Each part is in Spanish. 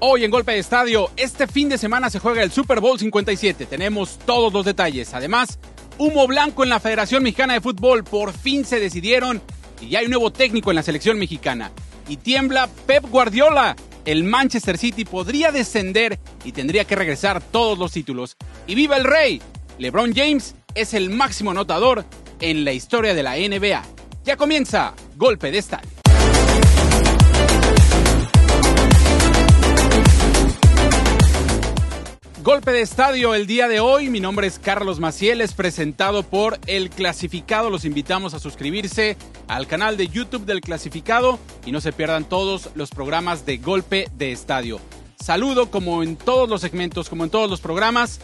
Hoy en Golpe de Estadio, este fin de semana se juega el Super Bowl 57. Tenemos todos los detalles. Además, humo blanco en la Federación Mexicana de Fútbol. Por fin se decidieron y ya hay un nuevo técnico en la selección mexicana. Y tiembla Pep Guardiola. El Manchester City podría descender y tendría que regresar todos los títulos. Y viva el rey. LeBron James es el máximo anotador en la historia de la NBA. Ya comienza Golpe de Estadio. Golpe de estadio el día de hoy. Mi nombre es Carlos Maciel, es presentado por El Clasificado. Los invitamos a suscribirse al canal de YouTube del Clasificado y no se pierdan todos los programas de Golpe de Estadio. Saludo, como en todos los segmentos, como en todos los programas,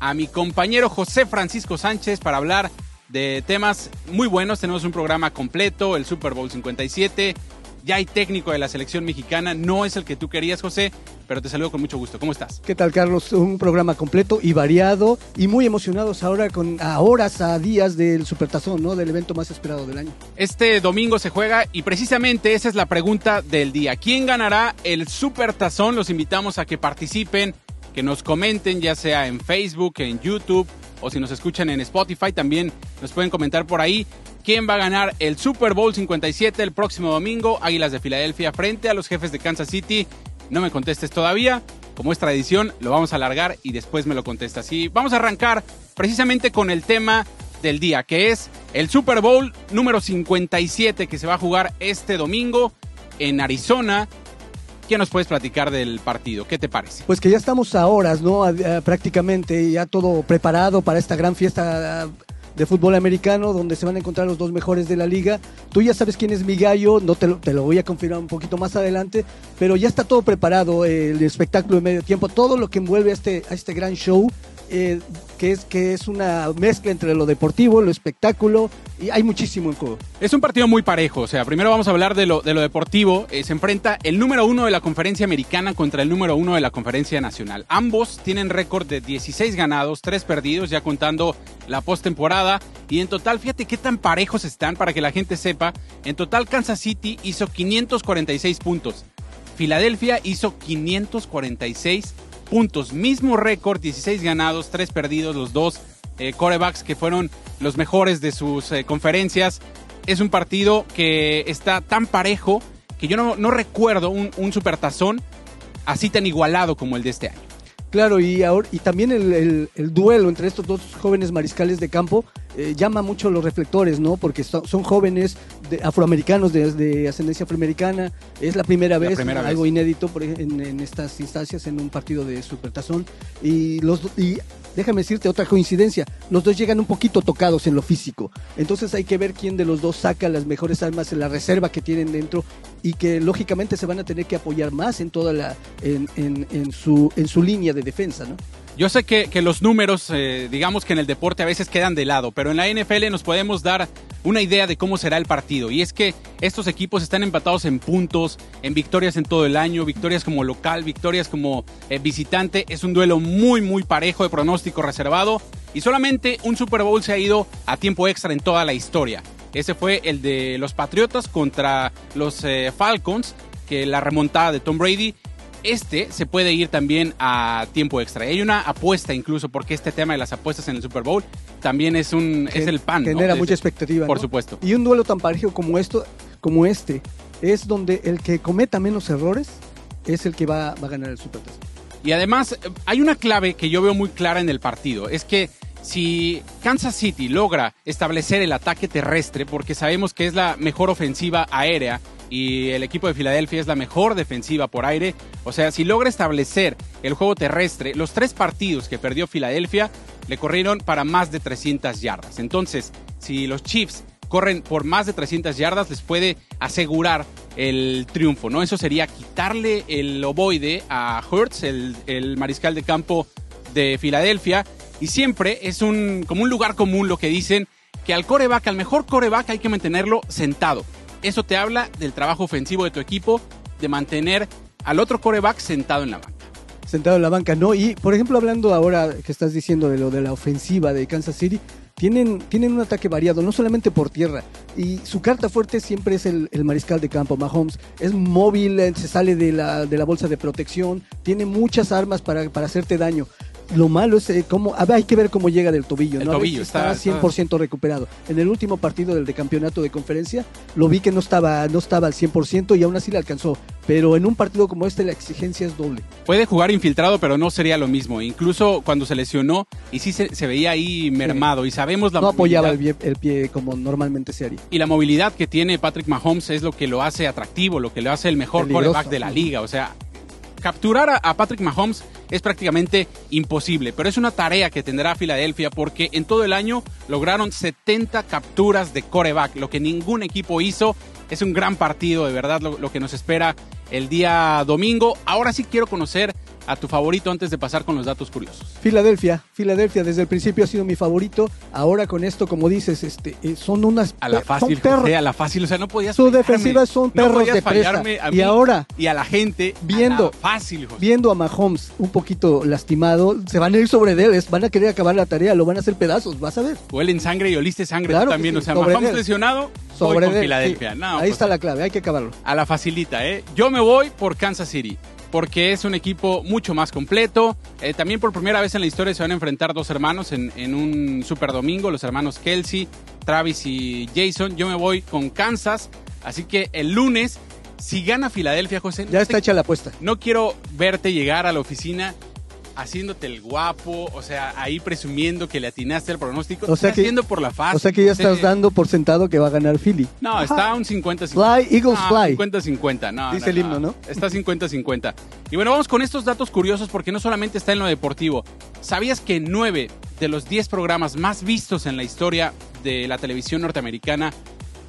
a mi compañero José Francisco Sánchez para hablar de temas muy buenos. Tenemos un programa completo, el Super Bowl 57, ya hay técnico de la selección mexicana, no es el que tú querías, José, pero te saludo con mucho gusto. ¿Cómo estás? ¿Qué tal, Carlos? Un programa completo y variado y muy emocionados ahora con a horas, a días del Supertazón, ¿no? Del evento más esperado del año. Este domingo se juega y precisamente esa es la pregunta del día. ¿Quién ganará el Supertazón? Los invitamos a que participen, que nos comenten, ya sea en Facebook, en YouTube o si nos escuchan en Spotify, también nos pueden comentar por ahí quién va a ganar el Super Bowl 57 el próximo domingo. Águilas de Filadelfia frente a los jefes de Kansas City. No me contestes todavía. Como es tradición, lo vamos a alargar y después me lo contestas. Y vamos a arrancar precisamente con el tema del día, que es el Super Bowl número 57 que se va a jugar este domingo en Arizona. ¿Qué nos puedes platicar del partido? ¿Qué te parece? Pues que ya estamos a horas, ¿no? prácticamente ya todo preparado para esta gran fiesta de fútbol americano, donde se van a encontrar los dos mejores de la liga. Tú ya sabes quién es mi gallo, no te lo, te lo voy a confirmar un poquito más adelante, pero ya está todo preparado, el espectáculo de medio tiempo, todo lo que envuelve a este, a este gran show eh, que, es, que es una mezcla entre lo deportivo, lo espectáculo, y hay muchísimo en juego. Es un partido muy parejo, o sea, primero vamos a hablar de lo, de lo deportivo. Eh, se enfrenta el número uno de la conferencia americana contra el número uno de la conferencia nacional. Ambos tienen récord de 16 ganados, 3 perdidos, ya contando la postemporada. Y en total, fíjate qué tan parejos están para que la gente sepa. En total, Kansas City hizo 546 puntos. Filadelfia hizo 546 puntos. Mismo récord, 16 ganados, 3 perdidos, los dos eh, corebacks que fueron los mejores de sus eh, conferencias. Es un partido que está tan parejo que yo no, no recuerdo un, un supertazón así tan igualado como el de este año. Claro, y, ahora, y también el, duelo entre estos dos jóvenes mariscales de campo eh, llama mucho los reflectores, ¿no? Porque son, jóvenes afroamericanos de, ascendencia afroamericana. Es la primera vez, algo inédito en, en, estas instancias, en un partido de supertazón. Y, los, y déjame decirte otra coincidencia, los dos llegan un poquito tocados en lo físico, entonces hay que ver quién de los dos saca las mejores armas en la reserva que tienen dentro y que lógicamente se van a tener que apoyar más en toda la, en, en, su, en su línea de defensa, ¿no? Yo sé que, los números, eh, digamos que en el deporte a veces quedan de lado, pero en la NFL nos podemos dar una idea de cómo será el partido. Y es que estos equipos están empatados en puntos, en victorias en todo el año, victorias como local, victorias como eh, visitante. Es un duelo muy, muy parejo de pronóstico reservado. Y solamente un Super Bowl se ha ido a tiempo extra en toda la historia. Ese fue el de los Patriotas contra los eh, Falcons, que la remontada de Tom Brady este se puede ir también a tiempo extra. Hay una apuesta incluso, porque este tema de las apuestas en el Super Bowl también es un es el pan. Genera mucha expectativa. Por supuesto. Y un duelo tan parejo como esto, como este, es donde el que cometa menos errores es el que va, va a ganar el Super Y además, hay una clave que yo veo muy clara en el partido. Es que si Kansas City logra establecer el ataque terrestre, porque sabemos que es la mejor ofensiva aérea, y el equipo de Filadelfia es la mejor defensiva por aire. O sea, si logra establecer el juego terrestre, los tres partidos que perdió Filadelfia le corrieron para más de 300 yardas. Entonces, si los Chiefs corren por más de 300 yardas, les puede asegurar el triunfo, ¿no? Eso sería quitarle el ovoide a Hurts, el, el mariscal de campo de Filadelfia. Y siempre es un, como un lugar común lo que dicen que al coreback, al mejor coreback hay que mantenerlo sentado. Eso te habla del trabajo ofensivo de tu equipo, de mantener al otro coreback sentado en la banca. Sentado en la banca, no. Y por ejemplo, hablando ahora que estás diciendo de lo de la ofensiva de Kansas City, tienen, tienen un ataque variado, no solamente por tierra. Y su carta fuerte siempre es el, el mariscal de campo, Mahomes. Es móvil, se sale de la, de la bolsa de protección, tiene muchas armas para, para hacerte daño. Lo malo es eh, cómo, a ver, hay que ver cómo llega del tobillo, El tobillo está- está 100% recuperado. En el último partido del de campeonato de conferencia, lo vi que no estaba, no estaba al 100% y aún así le alcanzó. Pero en un partido como este la exigencia es doble. Puede jugar infiltrado, pero no sería lo mismo. Incluso cuando se lesionó y sí se, se veía ahí mermado y sabemos la no apoyaba el pie, el pie como normalmente se haría. Y la movilidad que tiene Patrick Mahomes es lo que lo hace atractivo, lo que lo hace el mejor Peligroso. quarterback de la liga. O sea, capturar a Patrick Mahomes es prácticamente imposible, pero es una tarea que tendrá Filadelfia porque en todo el año lograron 70 capturas de coreback, lo que ningún equipo hizo. Es un gran partido, de verdad, lo, lo que nos espera el día domingo. Ahora sí quiero conocer a tu favorito antes de pasar con los datos curiosos. Filadelfia, Filadelfia desde el principio ha sido mi favorito. Ahora con esto, como dices, este, eh, son unas A la fácil, son. José, a la fácil, o sea, no podías Su fallarme. defensiva son No perros podías de presa. a Y ahora, y a la gente a Viendo- la fácil, José. viendo a Mahomes un poquito lastimado, se van a ir sobre él, es- van a querer acabar la tarea, lo van a hacer pedazos, vas a ver. Huelen sangre y oliste sangre Claro tú también. sí, o sea, Mahomes lesionado, voy Sobre con él, Filadelfia. sí. No, Ahí está la clave, hay que acabarlo. A la facilita, ¿eh? Yo me voy por Kansas City. Porque es un equipo mucho más completo. Eh, también por primera vez en la historia se van a enfrentar dos hermanos en, en un super domingo, los hermanos Kelsey, Travis y Jason. Yo me voy con Kansas. Así que el lunes, si gana Filadelfia, José, Ya no está te- hecha la apuesta. no quiero verte llegar a la oficina haciéndote el guapo, o sea, ahí presumiendo que le atinaste al pronóstico. O sea Estás que- haciendo por la fácil. O sea que ya estás dando por sentado que va a ganar Philly. No, está un 50-50. Fly, Eagles No, fly. 50-50, no. Dice el himno, ¿no? Está 50-50. Y bueno, vamos con estos datos curiosos porque no solamente está en lo deportivo. ¿Sabías que 9 de los 10 programas más vistos en la historia de la televisión norteamericana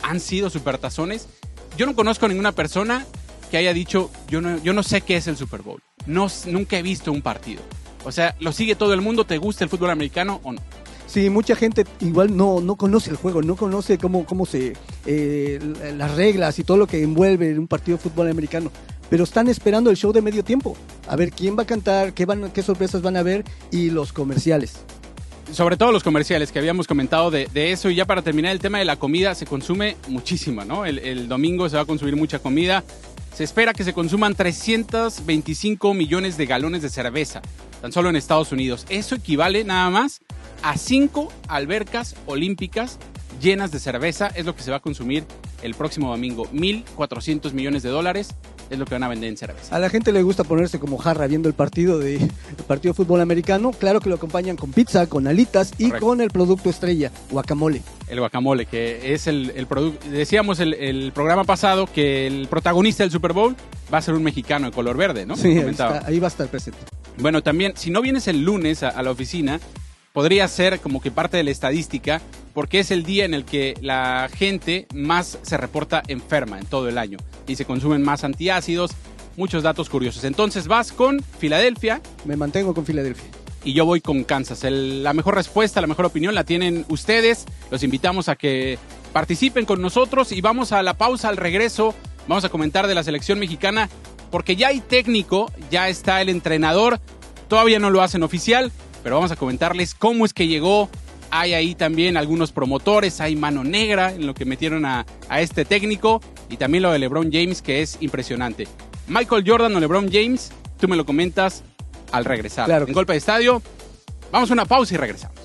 han sido supertazones? Yo no conozco a ninguna persona que haya dicho, yo no, yo no sé qué es el Super Bowl. No, nunca he visto un partido. O sea, lo sigue todo el mundo, ¿te gusta el fútbol americano o no? Sí, mucha gente igual no, no conoce el juego, no conoce cómo, cómo se eh, las reglas y todo lo que envuelve un partido de fútbol americano. Pero están esperando el show de medio tiempo. A ver quién va a cantar, qué, van, qué sorpresas van a ver y los comerciales. Sobre todo los comerciales que habíamos comentado de, eso. Y ya para terminar el tema de la comida, se consume muchísima, ¿no? El, el domingo se va a consumir mucha comida. Se espera que se consuman 325 millones de galones de cerveza, tan solo en Estados Unidos. Eso equivale nada más a cinco albercas olímpicas llenas de cerveza. Es lo que se va a consumir el próximo domingo. 1.400 millones de dólares es lo que van a vender en cerveza. A la gente le gusta ponerse como jarra viendo el partido de el partido de fútbol americano. Claro que lo acompañan con pizza, con alitas y Correcto. con el producto estrella, guacamole. El guacamole, que es el, el producto. Decíamos el, el programa pasado que el protagonista del Super Bowl va a ser un mexicano de color verde, ¿no? Sí, ahí, está, ahí va a estar presente. Bueno, también, si no vienes el lunes a, a la oficina, podría ser como que parte de la estadística, porque es el día en el que la gente más se reporta enferma en todo el año y se consumen más antiácidos, muchos datos curiosos. Entonces vas con Filadelfia Me mantengo con Filadelfia. y yo voy con Kansas. El- la mejor respuesta, la mejor opinión la tienen ustedes. Los invitamos a que participen con nosotros y vamos a la pausa al regreso. Vamos a comentar de la selección mexicana porque ya hay técnico, ya está el entrenador. Todavía no lo hacen oficial, pero vamos a comentarles cómo es que llegó. Hay ahí también algunos promotores, hay mano negra en lo que metieron a, a este técnico y también lo de LeBron James que es impresionante. Michael Jordan o LeBron James, tú me lo comentas al regresar. Claro en golpe de estadio. Vamos a una pausa y regresamos.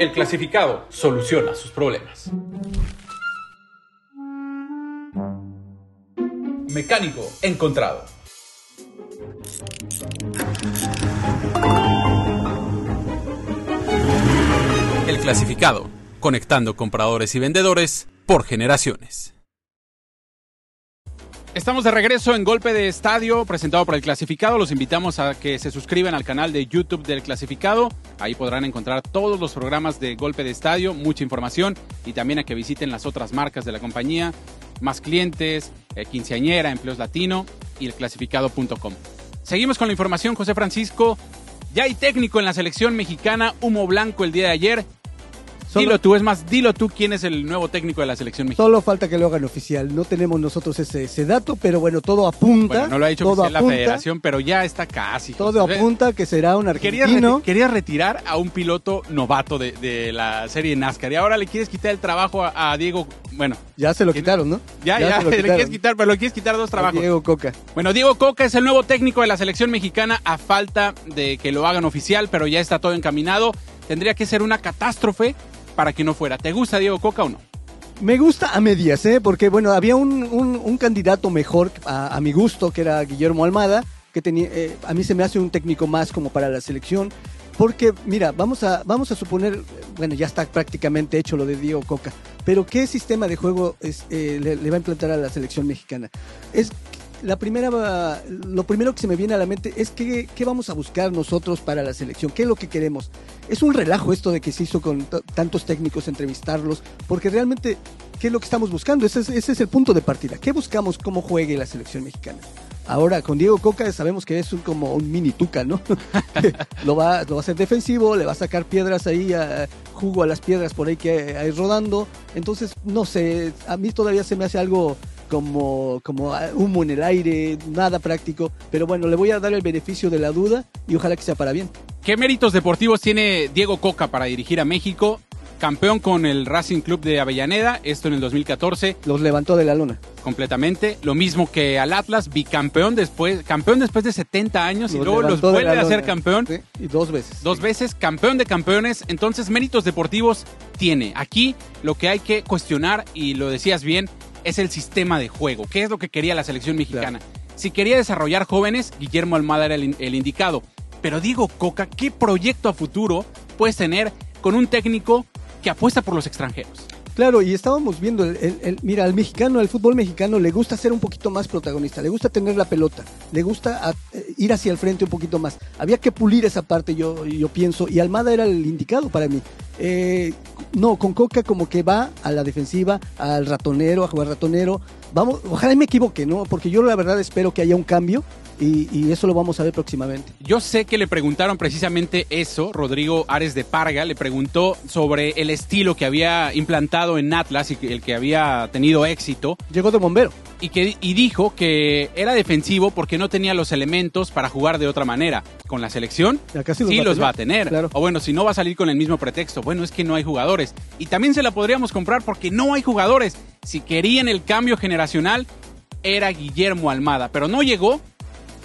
El clasificado soluciona sus problemas. Mecánico encontrado. Clasificado, conectando compradores y vendedores por generaciones. Estamos de regreso en Golpe de Estadio, presentado por el Clasificado. Los invitamos a que se suscriban al canal de YouTube del Clasificado. Ahí podrán encontrar todos los programas de Golpe de Estadio, mucha información y también a que visiten las otras marcas de la compañía, más clientes, eh, quinceañera, empleos latino y el clasificado.com. Seguimos con la información, José Francisco. Ya hay técnico en la selección mexicana, humo blanco el día de ayer. Solo- Dilo tú, es más, dilo tú quién es el nuevo técnico de la selección mexicana. Solo falta que lo hagan oficial. No tenemos nosotros ese, ese dato, pero bueno, todo apunta. Bueno, no lo ha dicho todo oficial la federación, pero ya está casi. Todo José. apunta que será un argentino. reti- querías retirar a un piloto novato de, de la serie NASCAR y ahora le quieres quitar el trabajo a, a Diego. Bueno, Ya se lo ¿Quién? quitaron, ¿no? ya, ya, se lo le quieres quitar, pero le quieres quitar dos A trabajos. Diego Coca. Bueno, Diego Coca es el nuevo técnico de la selección mexicana a falta de que lo hagan oficial, pero ya está todo encaminado. Tendría que ser una catástrofe para que no fuera. ¿Te gusta Diego Coca o no? Me gusta a medias, ¿eh? Porque, bueno, había un, un- candidato mejor a, a mi gusto, que era Guillermo Almada, que tenía, eh, a mí se me hace un técnico más como para la selección. Porque, mira, vamos a, vamos a suponer, bueno, ya está prácticamente hecho lo de Diego Coca, pero ¿qué sistema de juego es, eh, le, le va a implantar a la selección mexicana? Es la primera, lo primero que se me viene a la mente es que, qué vamos a buscar nosotros para la selección, qué es lo que queremos. Es un relajo esto de que se hizo con tantos técnicos, entrevistarlos, porque realmente, ¿qué es lo que estamos buscando? Ese es, ese es el punto de partida. ¿Qué buscamos cómo juegue la selección mexicana? Ahora, con Diego Coca sabemos que es un, como un mini tuca, ¿no? lo, va, lo va a hacer defensivo, le va a sacar piedras ahí, a- jugo a las piedras por ahí que hay rodando. Entonces, no sé, a mí todavía se me hace algo como, como ah, humo en el aire, nada práctico. Pero bueno, le voy a dar el beneficio de la duda y ojalá que sea para bien. ¿Qué méritos deportivos tiene Diego Coca para dirigir a México? Campeón con el Racing Club de Avellaneda, esto en el 2014, Los levantó de la lona. completamente. Lo mismo que al Atlas, bicampeón después, campeón después de 70 años y luego los vuelve a ser campeón. Sí, y dos veces. Dos veces campeón de campeones, entonces méritos deportivos tiene. Aquí lo que hay que cuestionar, y lo decías bien, es el sistema de juego. ¿Qué es lo que quería la selección mexicana? Si quería desarrollar jóvenes, Guillermo Almada era el, el indicado. Pero Diego Coca, ¿qué proyecto a futuro puedes tener con un técnico que apuesta por los extranjeros? Claro, y estábamos viendo, mira, al mexicano, al fútbol mexicano le gusta ser un poquito más protagonista, le gusta tener la pelota, le gusta eh, ir hacia el frente un poquito más. Había que pulir esa parte, yo, yo pienso, y Almada era el indicado para mí. Eh, no, con Coca como que va a la defensiva, al ratonero, a jugar ratonero. Vamos, ojalá y me equivoque, ¿no? Porque yo la verdad espero que haya un cambio y, y eso lo vamos a ver próximamente. Yo sé que le preguntaron precisamente eso, Rodrigo Ares de Parga le preguntó sobre el estilo que había implantado en Atlas y el que había tenido éxito. Llegó de bombero. y, que, y dijo que era defensivo porque no tenía los elementos para jugar de otra manera. Con la selección, Acá sí sí, los va a los tener, va a tener. claro. O bueno, si no va a salir con el mismo pretexto. Bueno, es que no hay jugadores. Y también se la podríamos comprar porque no hay jugadores. Si querían el cambio generacional, era Guillermo Almada. Pero no llegó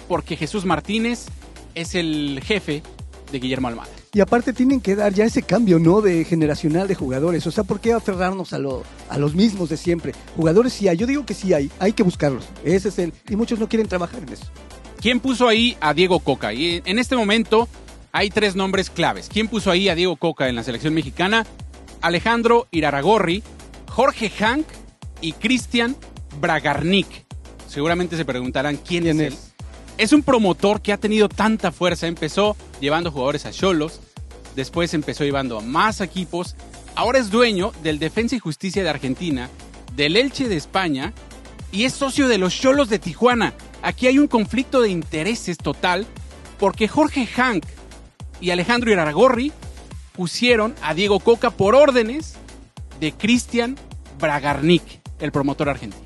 porque Jesús Martínez es el jefe de Guillermo Almada. Y aparte tienen que dar ya ese cambio, ¿no? De generacional de jugadores. O sea, ¿por qué aferrarnos a, lo, a los mismos de siempre? Jugadores sí hay, yo digo que sí hay, hay que buscarlos. Ese es el... Y muchos no quieren trabajar en eso. ¿Quién puso ahí a Diego Coca? Y en este momento hay tres nombres claves. ¿Quién puso ahí a Diego Coca en la selección mexicana? Alejandro Iraragorri, Jorge Hank y Cristian Bragarnik. Seguramente se preguntarán quién, ¿Quién es, él. Es? Un promotor que ha tenido tanta fuerza. Empezó llevando jugadores a Cholos, después empezó llevando a más equipos. Ahora es dueño del Defensa y Justicia de Argentina, del Elche de España y es socio de los Cholos de Tijuana. Aquí hay un conflicto de intereses total porque Jorge Hank y Alejandro Iraragorri pusieron a Diego Coca por órdenes de Cristian Bragarnik, el promotor argentino.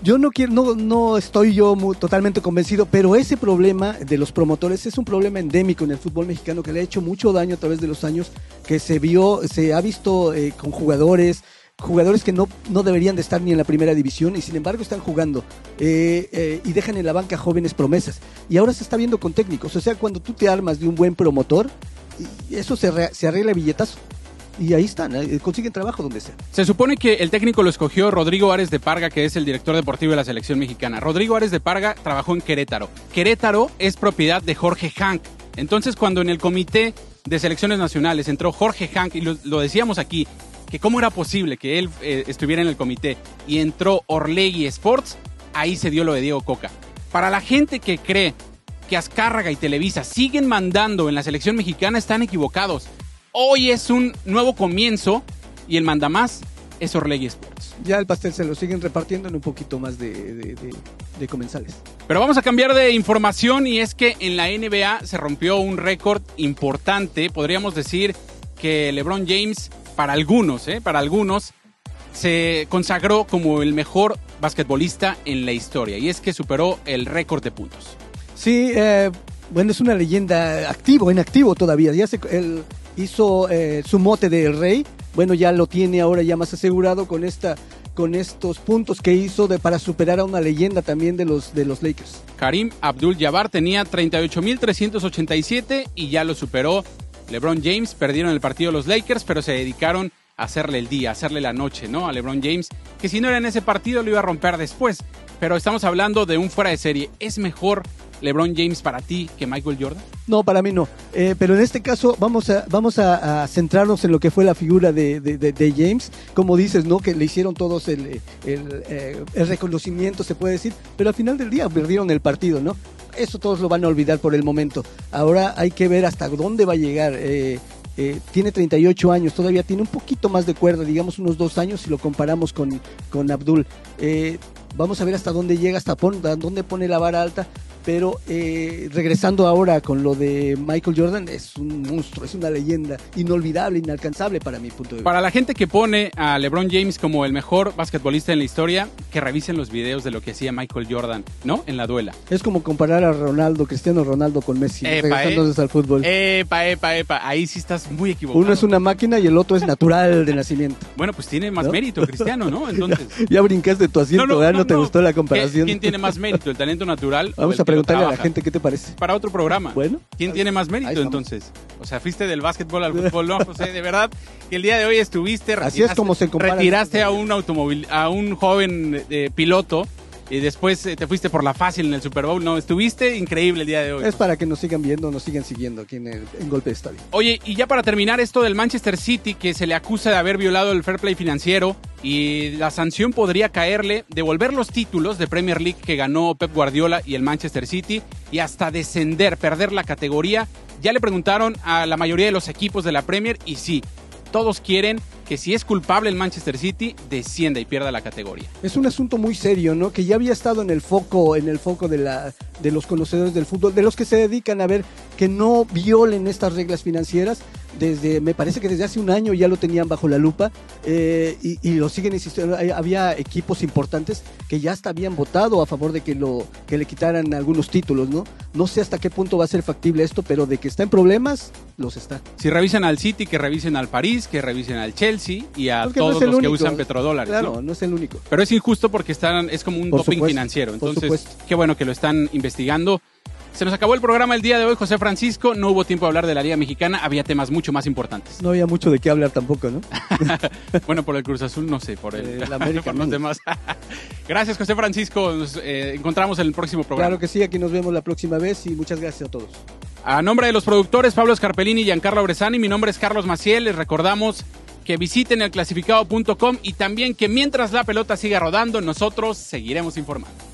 Yo no quiero, no, no estoy yo totalmente convencido, pero ese problema de los promotores es un problema endémico en el fútbol mexicano que le ha hecho mucho daño a través de los años, que se vio, se ha visto eh, con jugadores, jugadores que no, no deberían de estar ni en la primera división y sin embargo están jugando eh, eh, y dejan en la banca jóvenes promesas. Y ahora se está viendo con técnicos, o sea, cuando tú te armas de un buen promotor, eso se, re- se arregla billetazo. Y ahí están, eh, consiguen trabajo donde sea. Se supone que el técnico lo escogió Rodrigo Ares de Parga, que es el director deportivo de la selección mexicana. Rodrigo Ares de Parga trabajó en Querétaro. Querétaro es propiedad de Jorge Hank. Entonces, cuando en el comité de selecciones nacionales entró Jorge Hank, y lo, decíamos aquí, que cómo era posible que él eh, estuviera en el comité, y entró Orlegui Sports, ahí se dio lo de Diego Coca. Para la gente que cree que Azcárraga y Televisa siguen mandando en la selección mexicana, están equivocados. Hoy es un nuevo comienzo y el mandamás es Orlegui Sports. Ya el pastel se lo siguen repartiendo en un poquito más de, de- de- de comensales. Pero vamos a cambiar de información y es que en la NBA se rompió un récord importante. Podríamos decir que LeBron James para algunos, ¿eh? para algunos, se consagró como el mejor basquetbolista en la historia y es que superó el récord de puntos. Sí, eh, bueno, es una leyenda activo, en activo todavía. Ya se, él hizo eh, su mote de rey. Bueno, ya lo tiene ahora ya más asegurado con esta con estos puntos que hizo de, para superar a una leyenda también de los, de los Lakers. Karim Abdul-Jabbar tenía 38.387 y ya lo superó. LeBron James perdieron el partido los Lakers, pero se dedicaron a hacerle el día, a hacerle la noche, ¿no? A LeBron James, que si no era en ese partido lo iba a romper después. Pero estamos hablando de un fuera de serie. ¿Es mejor LeBron James para ti que Michael Jordan? No, para mí no. Eh, pero en este caso vamos a, vamos a, centrarnos en lo que fue la figura de, de, James. Como dices, ¿no? Que le hicieron todos el, eh, el, reconocimiento, se puede decir. Pero al final del día perdieron el partido, ¿no? Eso todos lo van a olvidar por el momento. Ahora hay que ver hasta dónde va a llegar. Eh, tiene 38 años, todavía tiene un poquito más de cuerda, digamos unos dos años si lo comparamos con, con Abdul. vamos a ver hasta dónde llega, hasta dónde pone la vara alta, pero eh, regresando ahora con lo de Michael Jordan, es un monstruo, es una leyenda inolvidable, inalcanzable para mi punto de vista. Para la gente que pone a LeBron James como el mejor basquetbolista en la historia, que revisen los videos de lo que hacía Michael Jordan, ¿no? En la duela. Es como comparar a Ronaldo, Cristiano Ronaldo con Messi, regresándonos eh. al fútbol. Epa, epa, epa, ahí sí estás muy equivocado. Uno es una máquina y el otro es natural de nacimiento. Bueno, pues tiene más mérito Cristiano, ¿no? Entonces... ya, brincaste tu asiento, no, no, te gustó la comparación. ¿Quién tiene más mérito, el talento natural? Vamos a preguntarle a la gente qué te parece. Para otro programa. Bueno. ¿Quién tiene más mérito entonces? O sea, fuiste del básquetbol al fútbol, ¿no, José? De verdad que el día de hoy estuviste... Así es como se compara. Retiraste a un automóvil, a un joven eh, piloto y después eh, te fuiste por la fácil en el Super Bowl. No, estuviste increíble el día de hoy. Es para que nos sigan viendo, nos sigan siguiendo aquí en, el, Golpe de Estadio. Oye, y ya para terminar esto del Manchester City, que se le acusa de haber violado el fair play financiero y la sanción podría caerle, devolver los títulos de Premier League que ganó Pep Guardiola y el Manchester City y hasta descender, perder la categoría. Ya le preguntaron a la mayoría de los equipos de la Premier y sí, todos quieren que si es culpable el Manchester City, descienda y pierda la categoría. Es un asunto muy serio, ¿no? Que ya había estado en el foco, en el foco de, la, de los conocedores del fútbol, de los que se dedican a ver que no violen estas reglas financieras. Desde, me parece que desde hace un año ya lo tenían bajo la lupa eh, y, lo siguen insistiendo. Había equipos importantes que ya hasta habían votado a favor de que, lo, que le quitaran algunos títulos, ¿no? No sé hasta qué punto va a ser factible esto, pero de que está en problemas, los está. Si revisan al City, que revisen al París, que revisen al Chelsea y a todos los que usan petrodólares. Claro, ¿no? es el único. Pero es injusto porque están, es como un doping financiero. Entonces, qué bueno que lo están investigando. Se nos acabó el programa el día de hoy, José Francisco. No hubo tiempo de hablar de la Liga Mexicana. Había temas mucho más importantes. No había mucho de qué hablar tampoco, ¿no? bueno, por el Cruz Azul, no sé, por el, América, por los demás. gracias, José Francisco. Nos eh, encontramos en el próximo programa. Claro que sí, aquí nos vemos la próxima vez y muchas gracias a todos. A nombre de los productores Pablo Scarpellini y Giancarlo Bresani, mi nombre es Carlos Maciel. Les recordamos que visiten el clasificado.com y también que mientras la pelota siga rodando, nosotros seguiremos informando.